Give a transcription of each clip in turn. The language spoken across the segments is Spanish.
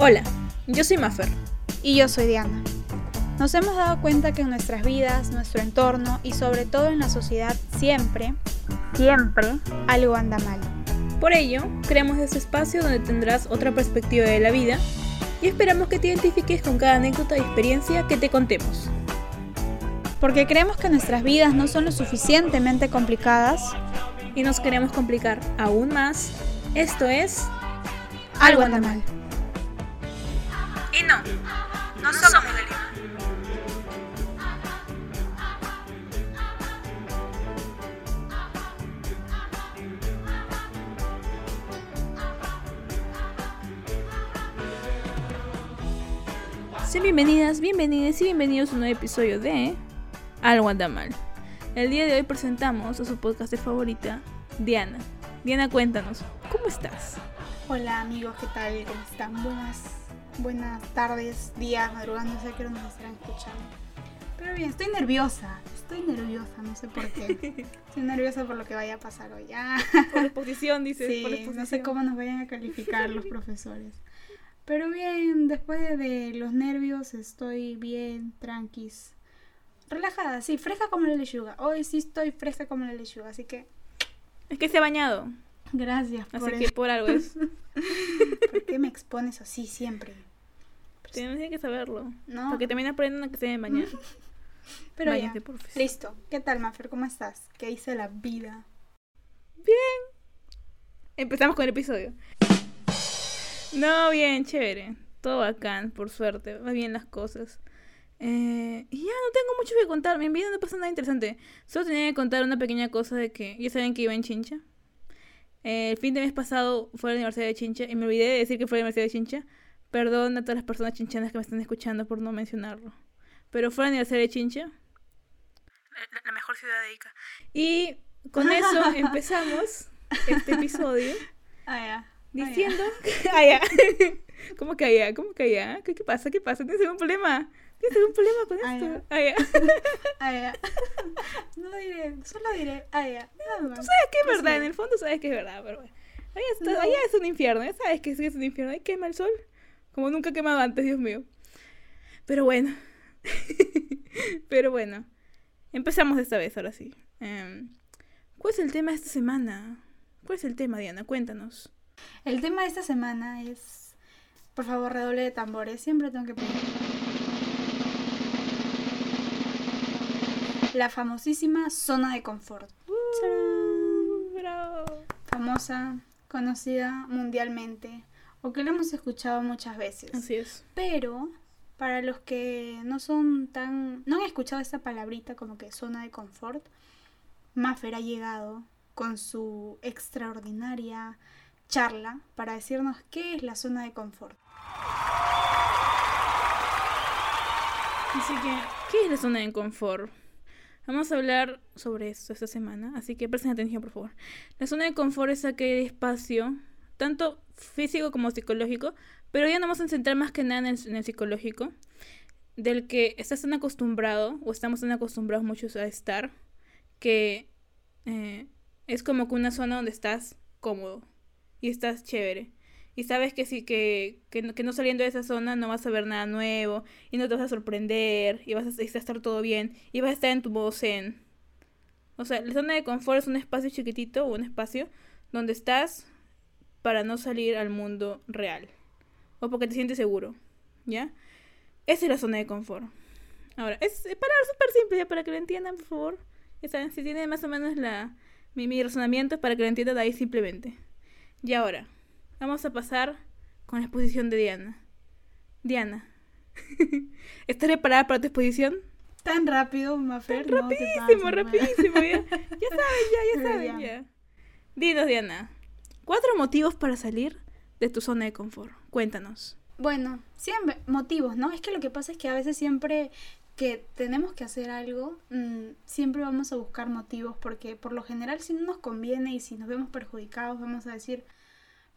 Hola, yo soy Maffer. Y yo soy Diana. Nos hemos dado cuenta que en nuestras vidas, nuestro entorno y sobre todo en la sociedad siempre, siempre algo anda mal. Por ello, creamos este espacio donde tendrás otra perspectiva de la vida y esperamos que te identifiques con cada anécdota y experiencia que te contemos. Porque creemos que nuestras vidas no son lo suficientemente complicadas y nos queremos complicar aún más. Esto es algo anda mal. Y no, no somos de Lima. Sean bienvenidas, bienvenidos y bienvenidos a un nuevo episodio de Algo anda mal. El día de hoy presentamos a su podcast favorita, Diana. Diana, cuéntanos, ¿cómo estás? Hola amigos, ¿qué tal? ¿Cómo están? Buenas, buenas tardes, días, madrugadas, no sé qué hora nos estarán escuchando. Pero bien, estoy nerviosa, estoy nerviosa, no sé por qué. Estoy nerviosa por lo que vaya a pasar hoy. Ah. Por la exposición, dices. Sí, por la exposición. no sé cómo nos vayan a calificar los profesores. Pero bien, después de, de los nervios estoy bien, tranquis. Relajada, sí, fresca como la lechuga. Hoy sí estoy fresca como la lechuga, así que Es que se ha bañado, gracias así por que por algo es. ¿Por qué me expones así siempre? Tienes que saberlo. No. Porque también aprenden a que se deben bañar. Pero ya, listo. ¿Qué tal, Mafer? ¿Cómo estás? ¿Qué hice la vida? Empezamos con el episodio. No, bien, chévere. Todo bacán, por suerte. Va bien las cosas. Eh, y ya no tengo mucho que contar. Mi vida no pasa nada interesante. Solo tenía que contar una pequeña cosa de que ya saben que iba en Chincha. Eh, el fin de mes pasado fue a la Universidad de Chincha y me olvidé de decir que fue a la Universidad de Chincha. Perdón a todas las personas chinchanas que me están escuchando por no mencionarlo. Pero fue a la Universidad de Chincha. La, la mejor ciudad de Ica. Y con eso empezamos este episodio Ah, ya. diciendo ah, ya. ¿Cómo que allá? ¿Cómo que allá? ¿Qué, ¿Qué pasa? ¿Qué pasa? ¿Tienes algún problema? ¿Tienes algún problema con Ah, esto? Ah, ya. Ah, ya. No diré, solo diré, ah, ya. Nada más. Sabes que es verdad, en el fondo sabes que es verdad, pero bueno. Allá, está- No. allá es un infierno, ya sabes que sí es un infierno. Ahí quema el sol, como nunca ha quemado antes, Dios mío. Pero bueno. pero bueno. Empezamos esta vez, ahora sí. Em, ¿Cuál es el tema de esta semana? ¿Cuál es el tema, Diana? Cuéntanos. El tema de esta semana es. Por favor, redoble de tambores. Siempre tengo que poner. La famosísima zona de confort. ¡Tarán! Bravo. Famosa, conocida mundialmente. O que la hemos escuchado muchas veces. Así es. Pero para los que no son tan. no han escuchado esta palabrita como que zona de confort, Maffer ha llegado con su extraordinaria charla para decirnos qué es la zona de confort. Así que, ¿qué es la zona de confort? Vamos a hablar sobre esto esta semana, así que presten atención, por favor. La zona de confort es aquel espacio, tanto físico como psicológico, pero ya nos vamos a centrar más que nada en el, en el psicológico, del que estás tan acostumbrado, o estamos tan acostumbrados muchos a estar, que eh, es como que una zona donde estás cómodo y estás chévere. Y sabes que sí, que, que, no- saliendo de esa zona no vas a ver nada nuevo y no te vas a sorprender y vas a, estar todo bien y vas a estar en tu modo. O sea, la zona de confort es un espacio chiquitito o un espacio donde estás para no salir al mundo real o porque te sientes seguro, ¿ya? Esa es la zona de confort. Ahora, es es palabra súper simple ya para que lo entiendan, por favor. Saben, si tienen más o menos la, mi, mi razonamiento para que lo entiendan ahí simplemente. Y ahora, vamos a pasar con la exposición de Diana. Diana, ¿estás preparada para tu exposición? Tan rápido, Maffer. no te rapidísimo, rapidísimo, ya. Ya saben, ya, ya Ya. saben, ya. Dinos, Diana, cuatro motivos para salir de tu zona de confort. Cuéntanos. Bueno, siempre motivos, ¿no? Es que lo que pasa es que a veces siempre que tenemos que hacer algo, mm, siempre vamos a buscar motivos porque por lo general si no nos conviene y si nos vemos perjudicados vamos a decir,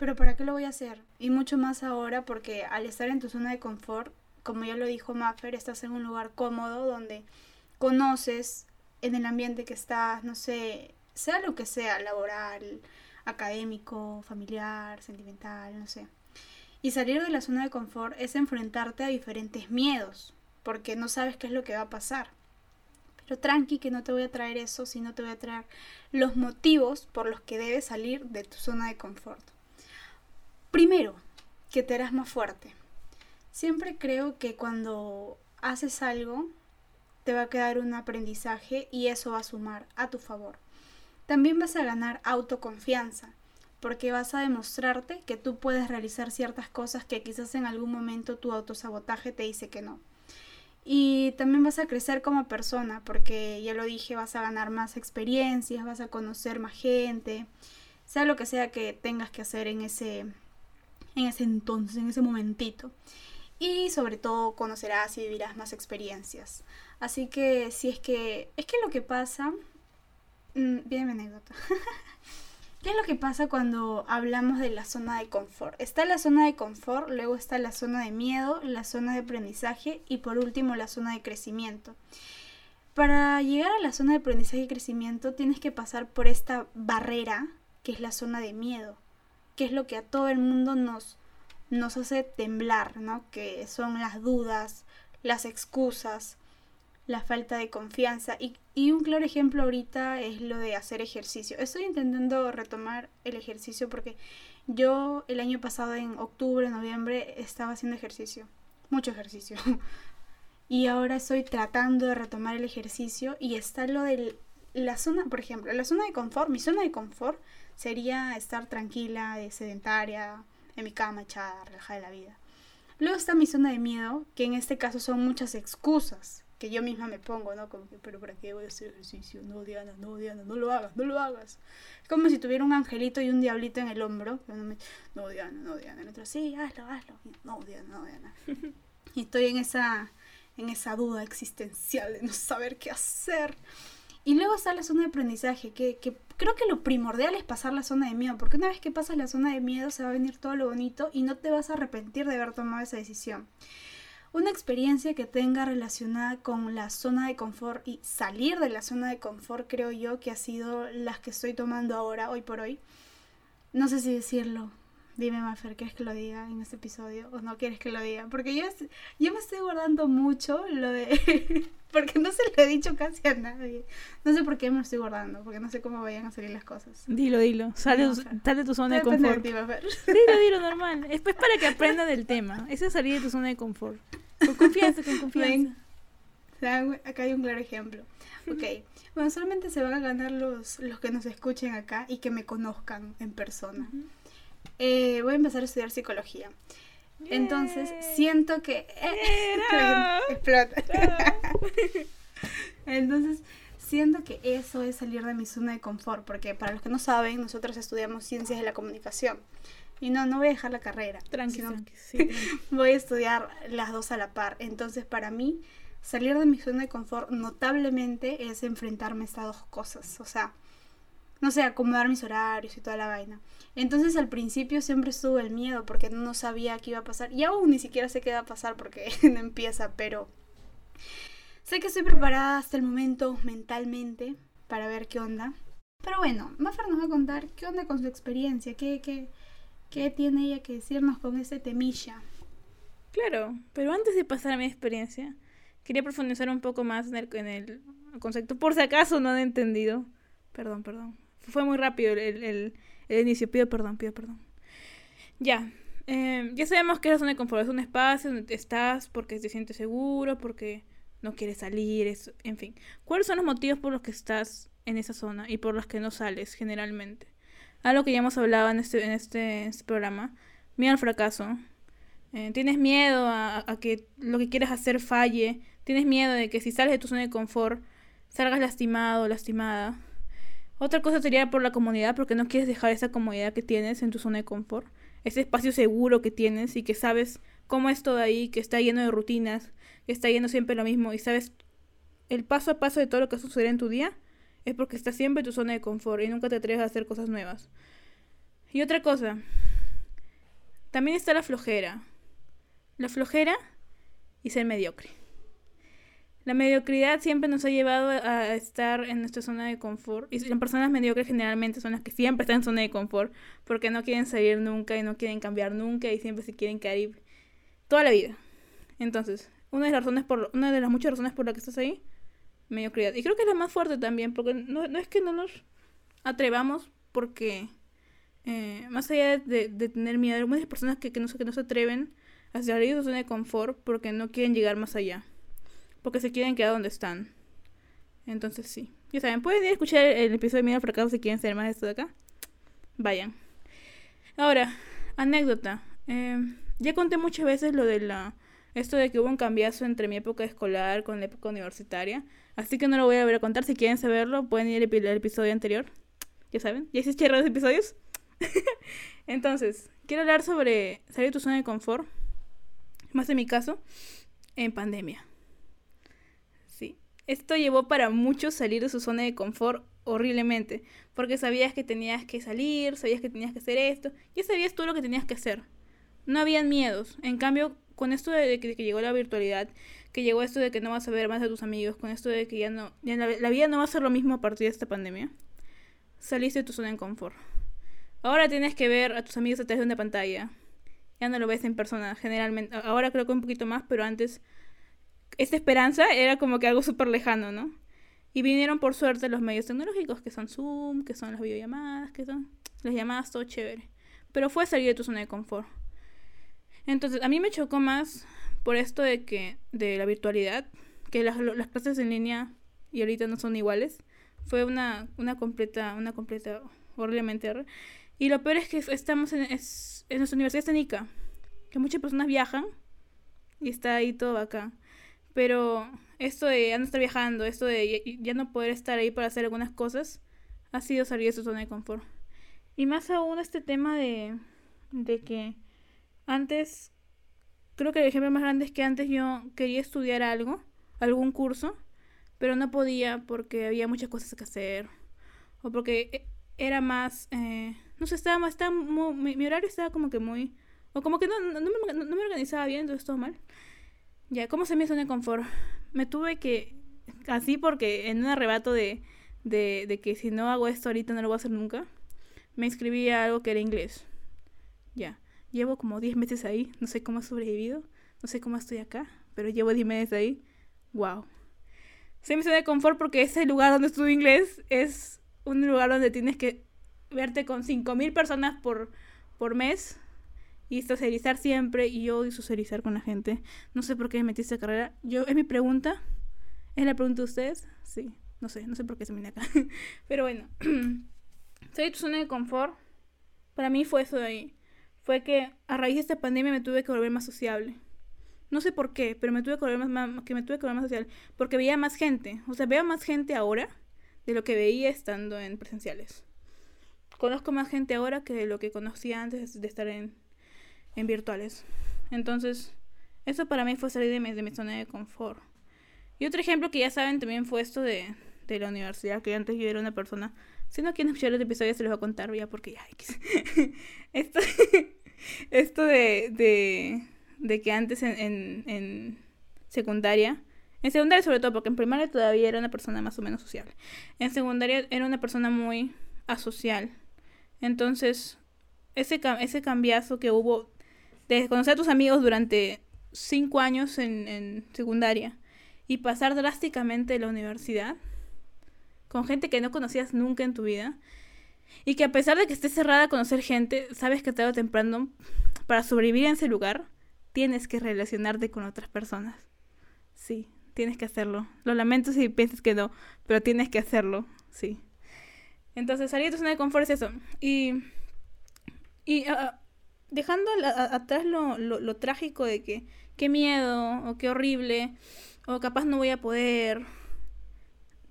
pero ¿para qué lo voy a hacer? Y mucho más ahora porque al estar en tu zona de confort, como ya lo dijo Maffer, estás en un lugar cómodo donde conoces en el ambiente que estás, no sé, sea lo que sea, laboral, académico, familiar, sentimental, no sé. Y salir de la zona de confort es enfrentarte a diferentes miedos, porque no sabes qué es lo que va a pasar. Pero tranqui que no te voy a traer eso, sino te voy a traer los motivos por los que debes salir de tu zona de confort. Primero, que te harás más fuerte. Siempre creo que cuando haces algo, te va a quedar un aprendizaje y eso va a sumar a tu favor. También vas a ganar autoconfianza, porque vas a demostrarte que tú puedes realizar ciertas cosas que quizás en algún momento tu autosabotaje te dice que no. Y también vas a crecer como persona, porque ya lo dije, vas a ganar más experiencias, vas a conocer más gente, sea lo que sea que tengas que hacer en ese, en ese entonces, en ese momentito. Y sobre todo conocerás y vivirás más experiencias. Así que si es que, es que lo que pasa, mmm, viene mi anécdota. ¿Qué es lo que pasa cuando hablamos de la zona de confort? Está la zona de confort, luego está la zona de miedo, la zona de aprendizaje y por último la zona de crecimiento. Para llegar a la zona de aprendizaje y crecimiento tienes que pasar por esta barrera que es la zona de miedo, que es lo que a todo el mundo nos, nos hace temblar, ¿no? Que son las dudas, las excusas, la falta de confianza. Y, y, un claro ejemplo ahorita es lo de hacer ejercicio. Estoy intentando retomar el ejercicio porque yo el año pasado en octubre, noviembre estaba haciendo ejercicio, mucho ejercicio. y ahora estoy tratando de retomar el ejercicio y está lo de la zona, por ejemplo, la zona de confort, mi zona de confort sería estar tranquila, sedentaria, en mi cama, echada, relajada de la vida. Luego está mi zona de miedo, que en este caso son muchas excusas que yo misma me pongo, ¿no? Como que, pero ¿para qué voy a hacer ejercicio? No, Diana, no, Diana, no lo hagas, no lo hagas. Es como si tuviera un angelito y un diablito en el hombro. No, Diana, no, Diana. El otro, sí, hazlo, hazlo. No, Diana, no, Diana. y estoy en esa, en esa duda existencial de no saber qué hacer. Y luego está la zona de aprendizaje, que, que, creo que lo primordial es pasar la zona de miedo, porque una vez que pasas la zona de miedo se va a venir todo lo bonito y no te vas a arrepentir de haber tomado esa decisión. Una experiencia que tenga relacionada con la zona de confort y salir de la zona de confort creo yo que ha sido las que estoy tomando ahora, hoy por hoy. No sé si decirlo. Dime, Mafer, ¿quieres que lo diga en este episodio o no quieres que lo diga? Porque yo, yo me estoy guardando mucho lo de... porque no se lo he dicho casi a nadie. No sé por qué me lo estoy guardando, porque no sé cómo vayan a salir las cosas. Dilo, dilo. Sale, de tu zona de confort. De dilo, dilo, normal. Es pues para que aprenda del tema. Eso es salir de tu zona de confort. Con confianza, con confianza. acá hay un claro ejemplo. Ok. Bueno, solamente se van a ganar los, los que nos escuchen acá y que me conozcan en persona. Eh, voy a empezar a estudiar psicología. Entonces, siento que... explota. Entonces, siento que eso es salir de mi zona de confort, porque para los que no saben, nosotros estudiamos ciencias de la comunicación. Y no, no voy a dejar la carrera. Tranquilo. voy a estudiar las dos a la par. Entonces, para mí, salir de mi zona de confort notablemente es enfrentarme a estas dos cosas. O sea, no sé, acomodar mis horarios y toda la vaina. Entonces al principio siempre estuvo el miedo porque no sabía qué iba a pasar. Y aún ni siquiera sé qué va a pasar porque no empieza, pero sé que estoy preparada hasta el momento mentalmente para ver qué onda. Pero bueno, Maffer nos va a contar qué onda con su experiencia, qué, qué, ¿Qué tiene ella que decirnos con ese temilla? Claro, pero antes de pasar a mi experiencia, quería profundizar un poco más en el, concepto, por si acaso no he entendido. Perdón, perdón. Fue muy rápido el, inicio, pido perdón, pido perdón. Ya, em, ya sabemos que la zona de confort es un espacio donde estás porque te sientes seguro, porque no quieres salir, en fin. ¿Cuáles son los motivos por los que estás en esa zona y por los que no sales generalmente? algo que ya hemos hablado en este, en este, este programa, miedo al fracaso. Eh, tienes miedo a, que lo que quieres hacer falle. Tienes miedo de que si sales de tu zona de confort salgas lastimado o lastimada. Otra cosa sería por la comodidad, porque no quieres dejar esa comodidad que tienes en tu zona de confort. Ese espacio seguro que tienes y que sabes cómo es todo ahí, que está lleno de rutinas, que está lleno siempre lo mismo y sabes el paso a paso de todo lo que sucede en tu día es porque estás siempre en tu zona de confort y nunca te atreves a hacer cosas nuevas. Y otra cosa, también está la flojera. La flojera y ser mediocre. La mediocridad siempre nos ha llevado a estar en nuestra zona de confort. Y las personas mediocres generalmente son las que siempre están en zona de confort porque no quieren salir nunca y no quieren cambiar nunca y siempre se quieren quedar toda la vida. Entonces, una de las razones por una de las muchas razones por las que estás ahí, mediocridad. Y creo que es la más fuerte también, porque no, no es que no nos atrevamos porque eh, más allá de, de, tener miedo, hay muchas personas que, que, no, que no se atreven a salir de su zona de confort porque no quieren llegar más allá porque se quieren quedar donde están. Entonces sí. Ya saben, pueden ir a escuchar el episodio de Miedo Fracaso si quieren saber más de esto de acá. Vayan. Ahora, anécdota. Eh, ya conté muchas veces lo de la... Esto de que hubo un cambiazo entre mi época escolar con la época universitaria. Así que no lo voy a volver a contar. Si quieren saberlo, pueden ir al episodio anterior. Ya saben. ¿Ya hiciste los episodios? Entonces, quiero hablar sobre salir de tu zona de confort. Más en mi caso, en pandemia. Esto llevó para muchos salir de su zona de confort horriblemente, porque sabías que tenías que salir, sabías que tenías que hacer esto, ya sabías tú lo que tenías que hacer. No habían miedos. En cambio, con esto de que, llegó la virtualidad, que llegó esto de que no vas a ver más a tus amigos, con esto de que ya no, la, vida no va a ser lo mismo a partir de esta pandemia, saliste de tu zona de confort. Ahora tienes que ver a tus amigos a través de una pantalla. Ya no lo ves en persona, generalmente. Ahora creo que un poquito más, pero antes esta esperanza era como que algo súper lejano, ¿no? Y vinieron por suerte los medios tecnológicos, que son Zoom, que son las videollamadas, que son las llamadas, todo chévere. Pero fue salir de tu zona de confort. Entonces, a mí me chocó más por esto de que, de la virtualidad, que las, las clases en línea y ahorita no son iguales. Fue una, una completa, una completa, horriblemente Y lo peor es que estamos en, en nuestra universidad está que muchas personas viajan y está ahí todo acá. Pero esto de ya no estar viajando, esto de ya, no poder estar ahí para hacer algunas cosas, ha sido salir de su zona de confort. Y más aún este tema de, de que antes, creo que el ejemplo más grande es que antes yo quería estudiar algo, algún curso, pero no podía porque había muchas cosas que hacer. O porque e, era más, eh, no sé, estaba, estaba muy, mi, horario estaba como que muy, o como que no, no, me, no me organizaba bien, entonces todo mal. Ya, ¿cómo se me hizo de confort? Me tuve que, así porque en un arrebato de, de, que si no hago esto ahorita no lo voy a hacer nunca, me inscribí a algo que era inglés. Ya, llevo como 10 meses ahí, no sé cómo he sobrevivido, no sé cómo estoy acá, pero llevo 10 meses ahí. Wow. Se me hizo de confort porque ese lugar donde estudio inglés es un lugar donde tienes que verte con 5.000 personas por, por mes y socializar siempre y yo odio socializar con la gente. No sé por qué me metí esa carrera. Yo, es mi pregunta. ¿Es la pregunta de ustedes? Sí, no sé, no sé por qué se acá. Pero bueno, soy tu zona de confort. Para mí fue eso de ahí. Fue que a raíz de esta pandemia me tuve que volver más sociable. No sé por qué, pero me tuve que volver más, que me tuve que volver más sociable. Porque veía más gente. O sea, veo más gente ahora de lo que veía estando en presenciales. Conozco más gente ahora que de lo que conocía antes de estar en, en virtuales. Entonces, eso para mí fue salir de mi, de mi zona de confort. Y otro ejemplo que ya saben también fue esto de, de la universidad, que antes yo era una persona... Si no quieren escuchar el episodio, se los voy a contar ya porque ya... esto esto de, de, de que antes en, en, en secundaria... En secundaria sobre todo, porque en primaria todavía era una persona más o menos sociable. En secundaria era una persona muy asocial. Entonces, ese, ese cambiazo que hubo de conocer a tus amigos durante cinco años en, secundaria y pasar drásticamente la universidad con gente que no conocías nunca en tu vida y que a pesar de que estés cerrada a conocer gente, sabes que tarde o temprano, para sobrevivir en ese lugar, tienes que relacionarte con otras personas. Sí, tienes que hacerlo. Lo lamento si piensas que no, pero tienes que hacerlo, sí. Entonces, salir de tu zona de confort es eso. Y, y ah, dejando atrás lo, lo, trágico de que qué miedo o qué horrible o capaz no voy a poder.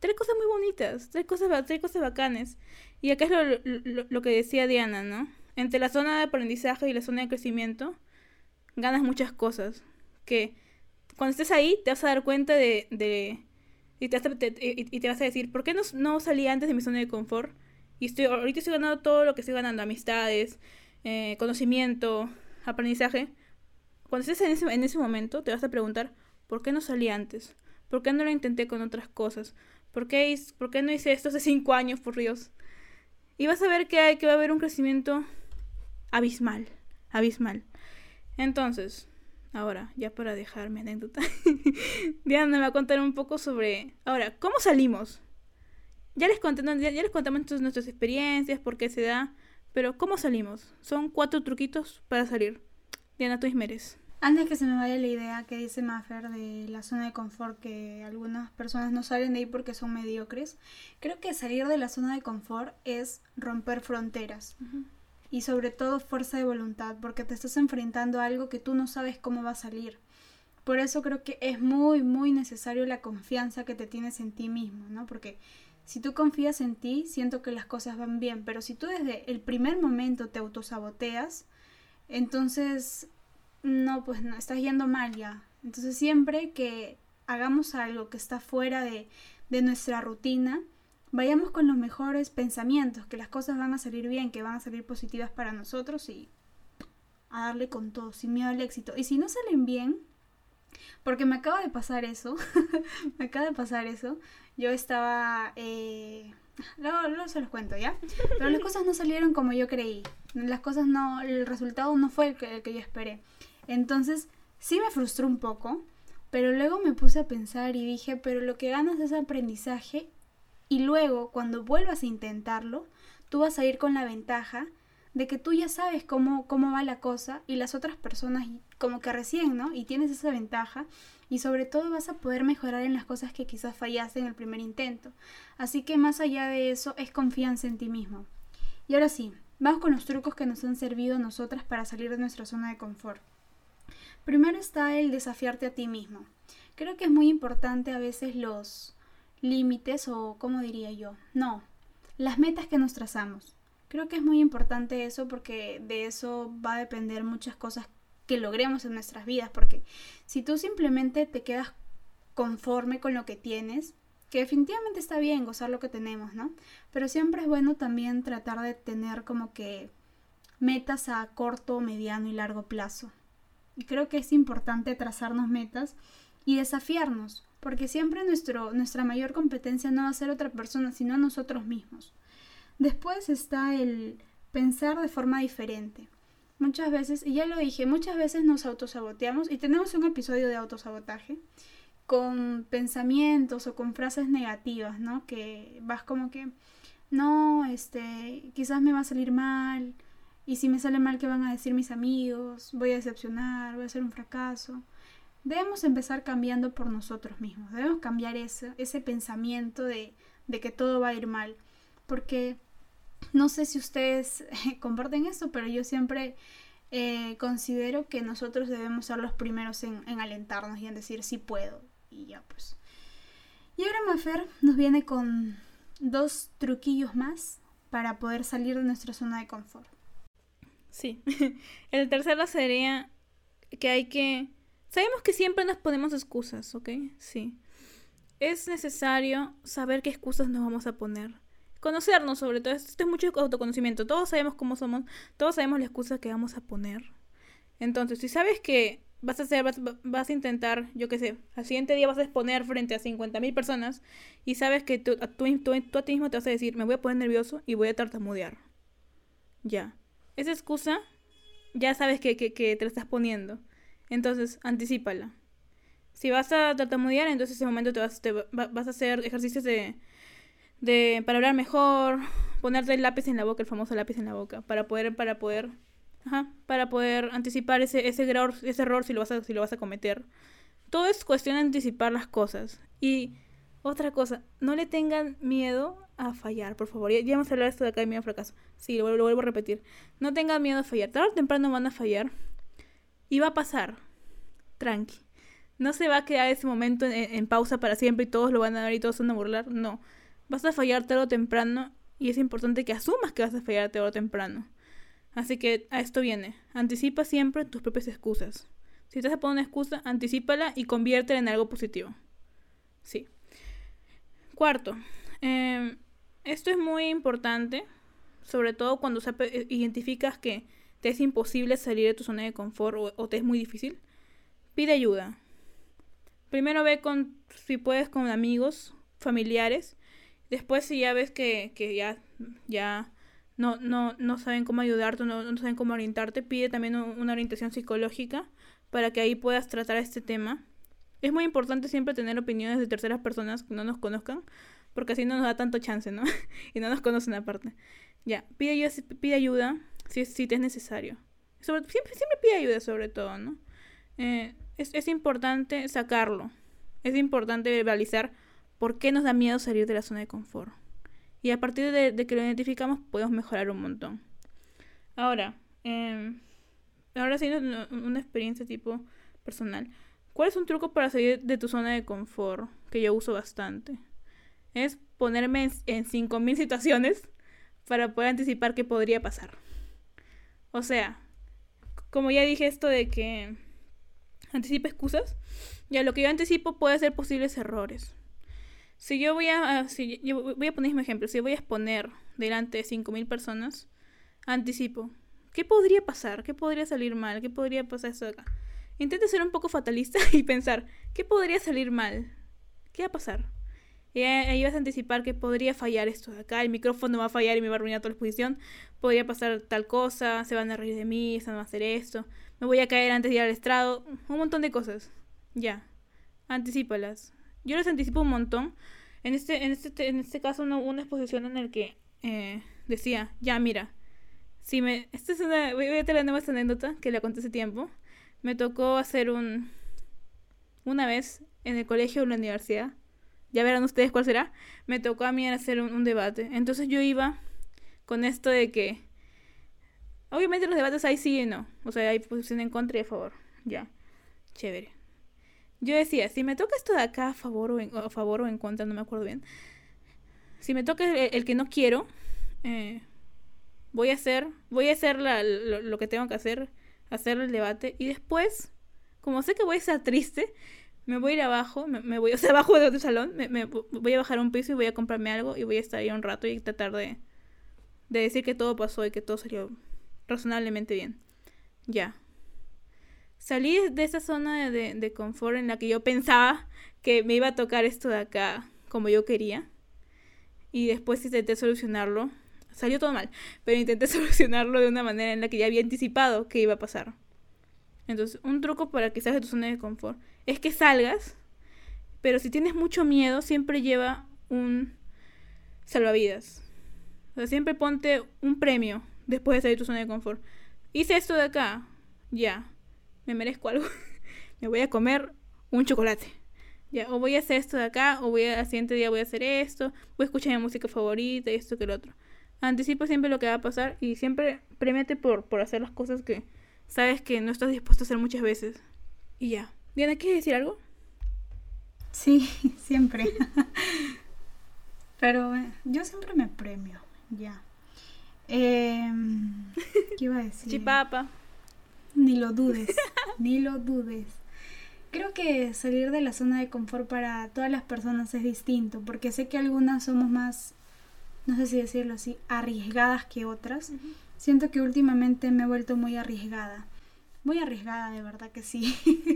Tres cosas muy bonitas, tres cosas, tres cosas bacanes. Y acá es lo, lo, que decía Diana, ¿no? Entre la zona de aprendizaje y la zona de crecimiento, ganas muchas cosas. Que cuando estés ahí te vas a dar cuenta de... de y, te vas a, y, te vas a decir, ¿por qué no, no salí antes de mi zona de confort? Y estoy, ahorita estoy ganando todo lo que estoy ganando, amistades, eh, conocimiento, aprendizaje, cuando estés en ese, en ese momento te vas a preguntar, ¿por qué no salí antes? ¿Por qué no lo intenté con otras cosas? ¿Por qué, ¿Por qué no hice esto hace cinco años, por Dios? Y vas a ver que, hay, que va a haber un crecimiento abismal, abismal. Entonces, ahora, ya para dejar mi anécdota, Diana me va a contar un poco sobre, ahora, ¿cómo salimos? Ya les, conté, ya, les contamos nuestras experiencias, por qué se da, pero ¿cómo salimos? Son cuatro truquitos para salir. Diana, tú Ismeres. Antes que se me vaya la idea que dice Maffer de la zona de confort, que algunas personas no salen de ahí porque son mediocres, creo que salir de la zona de confort es romper fronteras. Y sobre todo fuerza de voluntad, porque te estás enfrentando a algo que tú no sabes cómo va a salir. Por eso creo que es muy, muy necesario la confianza que te tienes en ti mismo, ¿no? Porque si tú confías en ti, siento que las cosas van bien, pero si tú desde el primer momento te autosaboteas, entonces no, pues no, estás yendo mal ya. Entonces siempre que hagamos algo que está fuera de, de nuestra rutina, vayamos con los mejores pensamientos, que las cosas van a salir bien, que van a salir positivas para nosotros y a darle con todo, sin miedo al éxito. Y si no salen bien, porque me acaba de pasar eso, me acaba de pasar eso, yo estaba... Eh, luego, se los cuento, ¿ya? Pero las cosas no salieron como yo creí. Las cosas no, el resultado no fue el que, el que yo esperé. Entonces, sí me frustró un poco, pero luego me puse a pensar y dije, pero lo que ganas es aprendizaje y luego cuando vuelvas a intentarlo, tú vas a ir con la ventaja de que tú ya sabes cómo, cómo va la cosa y las otras personas como que recién, ¿no? Y tienes esa ventaja y sobre todo vas a poder mejorar en las cosas que quizás fallaste en el primer intento. Así que más allá de eso es confianza en ti mismo. Y ahora sí, vamos con los trucos que nos han servido a nosotras para salir de nuestra zona de confort. Primero está el desafiarte a ti mismo. Creo que es muy importante a veces los límites o, ¿cómo diría yo? No, las metas que nos trazamos. Creo que es muy importante eso porque de eso va a depender muchas cosas que logremos en nuestras vidas, porque si tú simplemente te quedas conforme con lo que tienes, que definitivamente está bien gozar lo que tenemos, ¿no? Pero siempre es bueno también tratar de tener como que metas a corto, mediano y largo plazo. Y creo que es importante trazarnos metas y desafiarnos, porque siempre nuestro, nuestra mayor competencia no va a ser otra persona, sino nosotros mismos. Después está el pensar de forma diferente. Muchas veces, y ya lo dije, muchas veces nos autosaboteamos y tenemos un episodio de autosabotaje con pensamientos o con frases negativas, ¿no? Que vas como que, no, este, quizás me va a salir mal, y si me sale mal, ¿qué van a decir mis amigos? Voy a decepcionar, voy a ser un fracaso. Debemos empezar cambiando por nosotros mismos, debemos cambiar ese, ese pensamiento de, de que todo va a ir mal, porque no sé si ustedes comparten esto, pero yo siempre eh, considero que nosotros debemos ser los primeros en, alentarnos y en decir sí puedo. Y ya pues. Y ahora Mafer nos viene con dos truquillos más para poder salir de nuestra zona de confort. Sí. El tercero sería que hay que... Sabemos que siempre nos ponemos excusas, ¿ok? Sí. Es necesario saber qué excusas nos vamos a poner conocernos sobre todo. Esto es mucho autoconocimiento. Todos sabemos cómo somos, todos sabemos la excusa que vamos a poner. Entonces, si sabes que vas a hacer, vas, a intentar, yo qué sé, al siguiente día vas a exponer frente a 50.000 personas y sabes que tú, tú, a ti mismo te vas a decir, me voy a poner nervioso y voy a tartamudear. Ya. Esa excusa ya sabes que, que, te la estás poniendo. Entonces, anticipala. Si vas a tartamudear, entonces en ese momento te vas, te vas a hacer ejercicios de de para hablar mejor, ponerte el lápiz en la boca, el famoso lápiz en la boca, para poder para poder ajá, para poder anticipar ese ese error, ese error si lo vas a si lo vas a cometer. Todo es cuestión de anticipar las cosas. Y otra cosa, no le tengan miedo a fallar, por favor. Ya, hemos hablado de esto de acá de miedo a fracaso. Sí, lo, vuelvo a repetir. No tengan miedo a fallar. Tarde o temprano van a fallar. Y va a pasar. Tranqui. No se va a quedar ese momento en, en pausa para siempre y todos lo van a ver y todos van a burlar. No vas a fallar tarde o temprano y es importante que asumas que vas a fallar tarde o temprano. Así que a esto viene. Anticipa siempre tus propias excusas. Si te vas a poner una excusa, anticipala y conviértela en algo positivo. Sí. Cuarto, em, esto es muy importante, sobre todo cuando eh, identificas que te es imposible salir de tu zona de confort o, o te es muy difícil. Pide ayuda. Primero ve con si puedes con amigos, familiares. Después si ya ves que, que ya, ya no, no, no saben cómo ayudarte, no, no saben cómo orientarte, pide también una orientación psicológica para que ahí puedas tratar este tema. Es muy importante siempre tener opiniones de terceras personas que no nos conozcan, porque así no nos da tanto chance, ¿no? y no nos conocen aparte. Ya, pide ayuda, pide ayuda si, si te es necesario. Siempre, siempre pide ayuda sobre todo, ¿no? Eh, es, es importante sacarlo. Es importante verbalizar por qué nos da miedo salir de la zona de confort. Y a partir de, que lo identificamos podemos mejorar un montón. Ahora, eh, ahora sí una experiencia tipo personal. ¿Cuál es un truco para salir de tu zona de confort que yo uso bastante? Es ponerme en, en 5.000 situaciones para poder anticipar qué podría pasar. O sea, como ya dije esto de que anticipa excusas, ya lo que yo anticipo puede ser posibles errores. Si yo voy a, si yo voy a poner un ejemplo, si voy a exponer delante de 5.000 personas, anticipo, ¿qué podría pasar? ¿Qué podría salir mal? ¿Qué podría pasar esto de acá? Intente ser un poco fatalista y pensar, ¿qué podría salir mal? ¿Qué va a pasar? Y ahí vas a anticipar que podría fallar esto de acá, el micrófono va a fallar y me va a arruinar toda la exposición, podría pasar tal cosa, se van a reír de mí, se van a hacer esto, me voy a caer antes de ir al estrado, un montón de cosas. Ya, anticipalas. Yo las anticipo un montón. En este, en este, en este caso, una, una exposición en el que eh, decía, ya, mira, si me... Esta es una... Voy a tener esta anécdota que la conté hace tiempo. Me tocó hacer un... Una vez en el colegio o en la universidad. Ya verán ustedes cuál será. Me tocó a mí hacer un, un debate. Entonces yo iba con esto de que... Obviamente los debates hay sí y no. O sea, hay posición en contra y a favor. Ya. Chévere. Yo decía, si me toca esto de acá a favor o en, a favor o en contra, no me acuerdo bien. Si me toca el, que no quiero, eh, voy a hacer, voy a hacer lo, que tengo que hacer, hacer el debate y después, como sé que voy a estar triste, me voy a ir abajo, me, voy, o sea, abajo de otro salón, me, voy a bajar un piso y voy a comprarme algo y voy a estar ahí un rato y tratar de decir que todo pasó y que todo salió razonablemente bien. Ya. Salí de esa zona de, de, confort en la que yo pensaba que me iba a tocar esto de acá como yo quería. Y después intenté solucionarlo. Salió todo mal, pero intenté solucionarlo de una manera en la que ya había anticipado que iba a pasar. Entonces, un truco para que salgas de tu zona de confort es que salgas, pero si tienes mucho miedo, siempre lleva un salvavidas. O sea, siempre ponte un premio después de salir de tu zona de confort. Hice esto de acá, ya me merezco algo. me voy a comer un chocolate. Ya, o voy a hacer esto de acá, o voy a, al siguiente día voy a hacer esto, voy a escuchar mi música favorita y esto que el otro. Anticipo siempre lo que va a pasar y siempre premiate por, por hacer las cosas que sabes que no estás dispuesto a hacer muchas veces. Y ya. Diana, ¿quieres decir algo? Sí, siempre. Pero eh, yo siempre me premio, ya. Em, ¿Qué iba a decir? Chipapa. Ni lo dudes, ni lo dudes. Creo que salir de la zona de confort para todas las personas es distinto, porque sé que algunas somos más, no sé si decirlo así, arriesgadas que otras. Siento que últimamente me he vuelto muy arriesgada. Muy arriesgada, de verdad que sí.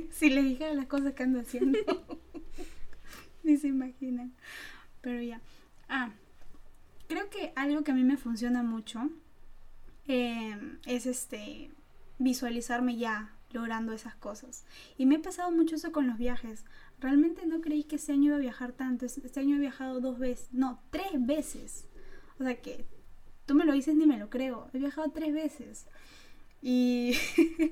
si le dijera las cosas que ando haciendo, ni se imaginan. Pero ya. Ah, creo que algo que a mí me funciona mucho eh, es este visualizarme ya logrando esas cosas. Y me ha pasado mucho eso con los viajes. Realmente no creí que este año iba a viajar tanto. Este año he viajado dos veces, no, tres veces. O sea que tú me lo dices ni me lo creo. He viajado tres veces. Y,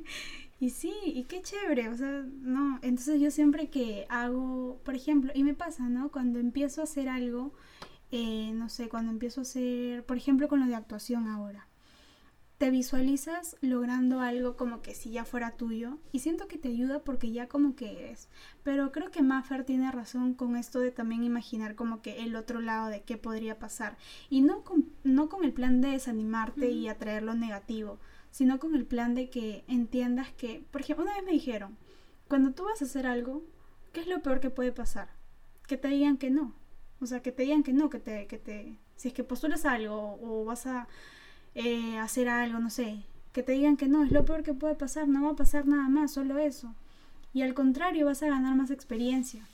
y sí, y qué chévere. O sea, no. Entonces yo siempre que hago, por ejemplo, y me pasa, ¿no? Cuando empiezo a hacer algo, eh, no sé, cuando empiezo a hacer, por ejemplo, con lo de actuación ahora te visualizas logrando algo como que si ya fuera tuyo y siento que te ayuda porque ya como que eres. Pero creo que Maffer tiene razón con esto de también imaginar como que el otro lado de qué podría pasar y no con, no con el plan de desanimarte y atraer lo negativo, sino con el plan de que entiendas que, por ejemplo, una vez me dijeron, cuando tú vas a hacer algo, ¿qué es lo peor que puede pasar? Que te digan que no. O sea, que te digan que no, que te, que te, si es que postulas algo o vas a eh, hacer algo, no sé, que te digan que no, es lo peor que puede pasar, no va a pasar nada más, solo eso. Y al contrario, vas a ganar más experiencia.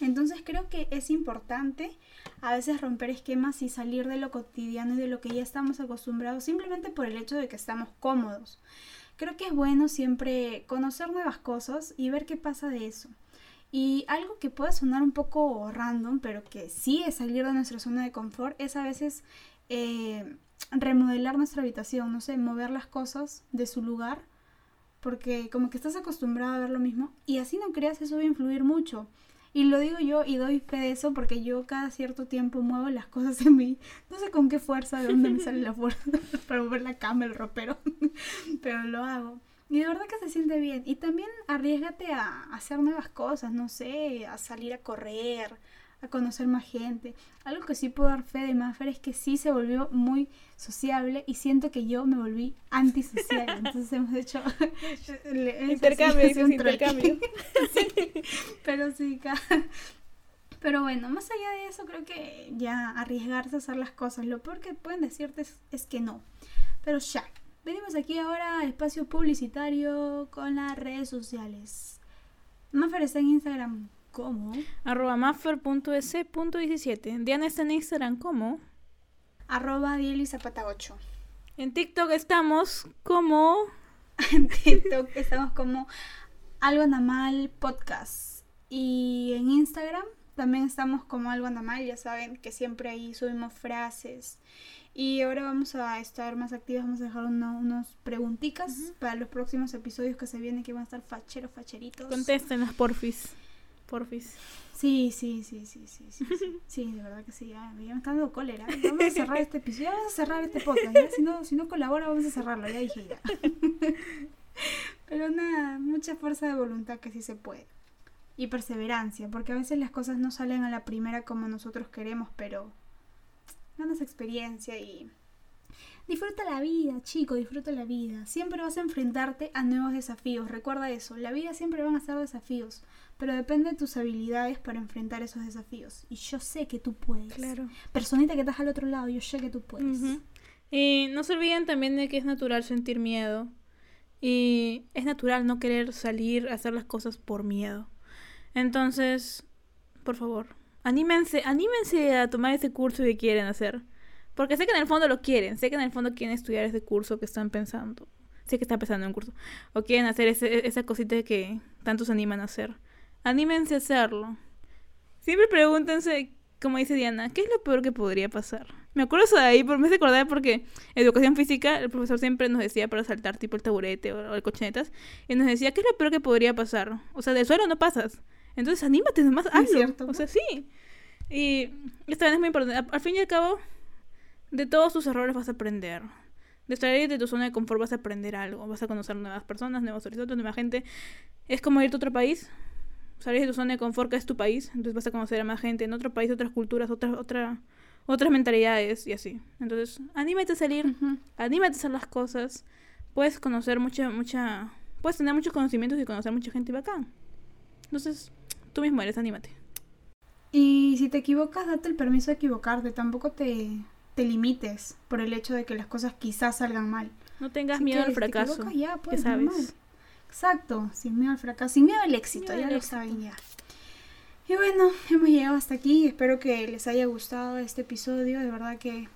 Entonces creo que es importante a veces romper esquemas y salir de lo cotidiano y de lo que ya estamos acostumbrados simplemente por el hecho de que estamos cómodos. Creo que es bueno siempre conocer nuevas cosas y ver qué pasa de eso. Y algo que puede sonar un poco random, pero que sí es salir de nuestra zona de confort, es a veces eh, remodelar nuestra habitación, no sé, mover las cosas de su lugar, porque como que estás acostumbrado a ver lo mismo y así no creas, eso va a influir mucho. Y lo digo yo y doy fe de eso porque yo cada cierto tiempo muevo las cosas en mí. No sé con qué fuerza, de dónde me sale la fuerza para mover la cama, el ropero, pero lo hago. Y de verdad que se siente bien. Y también arriesgate a hacer nuevas cosas, no sé, a salir a correr, a conocer más gente. Algo que sí puedo dar fe de Maffer es que sí se volvió muy sociable y siento que yo me volví antisocial. Entonces hemos hecho intercambio, intercambio. pero sí, pero bueno, más allá de eso creo que ya arriesgarse a hacer las cosas. Lo peor que pueden decirte es, que no. Pero ya, venimos aquí ahora a espacio publicitario con las redes sociales. Maffer está en Instagram ¿Cómo? Arroba maffer.es.17. Diana está en Instagram como. Arroba Zapata 8. En TikTok estamos como. en TikTok estamos como Algo Anamal Podcast. Y en Instagram también estamos como Algo Anamal. Ya saben que siempre ahí subimos frases. Y ahora vamos a estar más activos. Vamos a dejar unos preguntitas para los próximos episodios que se vienen, que van a estar facheros, facheritos. Contéstenos, porfis. Porfis. Sí, sí, sí, sí, sí, sí. Sí, de verdad que sí. Ya, me está dando cólera. Vamos a cerrar este episodio. Vamos a cerrar este podcast. Si, no, si no colabora, vamos a cerrarlo. Ya dije ya. Pero nada, mucha fuerza de voluntad que sí se puede. Y perseverancia, porque a veces las cosas no salen a la primera como nosotros queremos, pero ganas experiencia y Disfruta la vida, chico, disfruta la vida. Siempre vas a enfrentarte a nuevos desafíos. Recuerda eso, la vida siempre van a ser desafíos pero depende de tus habilidades para enfrentar esos desafíos. Y yo sé que tú puedes. Claro. Personita que estás al otro lado, yo sé que tú puedes. Y no se olviden también de que es natural sentir miedo. Y es natural no querer salir a hacer las cosas por miedo. Entonces, por favor, anímense, anímense a tomar ese curso que quieren hacer. Porque sé que en el fondo lo quieren, sé que en el fondo quieren estudiar ese curso que están pensando. Sé que están pensando en un curso. O quieren hacer ese, esa cosita que tanto se animan a hacer. Anímense a hacerlo. Siempre pregúntense, como dice Diana, ¿qué es lo peor que podría pasar? Me acuerdo de ahí, por me acordar porque educación física, el profesor siempre nos decía para saltar tipo el taburete o, el cochinetas, y nos decía, ¿qué es lo peor que podría pasar? O sea, del suelo no pasas. Entonces anímate nomás, hazlo. Cierto, O sea, sí. Y esta vez es muy importante. Al fin y al cabo, de todos tus errores vas a aprender. De salir de tu zona de confort vas a aprender algo. Vas a conocer nuevas personas, nuevos horizontes, nueva gente. Es como irte a otro país salir de tu zona de confort que es tu país, entonces vas a conocer a más gente en otro país, otras culturas, otras otra, otras mentalidades y así. Entonces, anímate a salir, anímate a hacer las cosas. Puedes conocer mucha, mucha, puedes tener muchos conocimientos y conocer mucha gente bacán. Entonces, tú mismo eres, anímate. Y si te equivocas, date el permiso de equivocarte, tampoco te, te limites por el hecho de que las cosas quizás salgan mal. No tengas miedo al fracaso. ya, pues, sabes. Exacto, sin miedo al fracaso, sin miedo al éxito, ya lo saben ya. Y bueno, hemos llegado hasta aquí. Espero que les haya gustado este episodio. De verdad que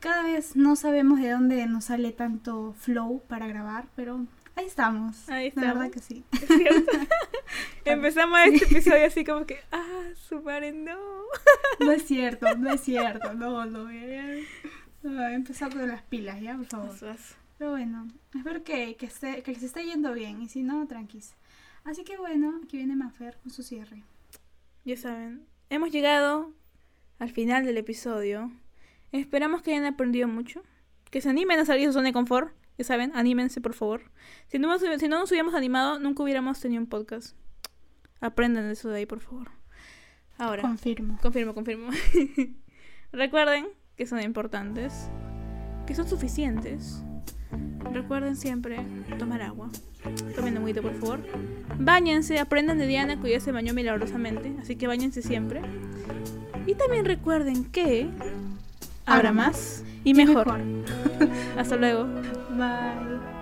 cada vez no sabemos de dónde nos sale tanto flow para grabar, pero ahí estamos. Ahí estamos. De verdad que sí. Empezamos este episodio así como que, ah, su madre no. no es cierto, no es cierto. No, no, he empezado con las pilas, ya, por favor. Pero bueno, espero que, que, que les esté yendo bien y si no, tranquis. Así que bueno, aquí viene Mafer con su cierre. Ya saben, hemos llegado al final del episodio. Esperamos que hayan aprendido mucho. Que se animen a salir de su zona de confort. Ya saben, anímense por favor. Si no, si no nos hubiéramos animado, nunca hubiéramos tenido un podcast. Aprendan eso de ahí, por favor. Ahora. Confirmo. Confirmo, confirmo. Recuerden que son importantes. Que son suficientes Recuerden siempre tomar agua. Tomen agüita, por favor. Báñense, aprendan de Diana que ya se bañó milagrosamente. Así que bañense siempre. Y también recuerden que habrá más y mejor. Hasta luego. Bye.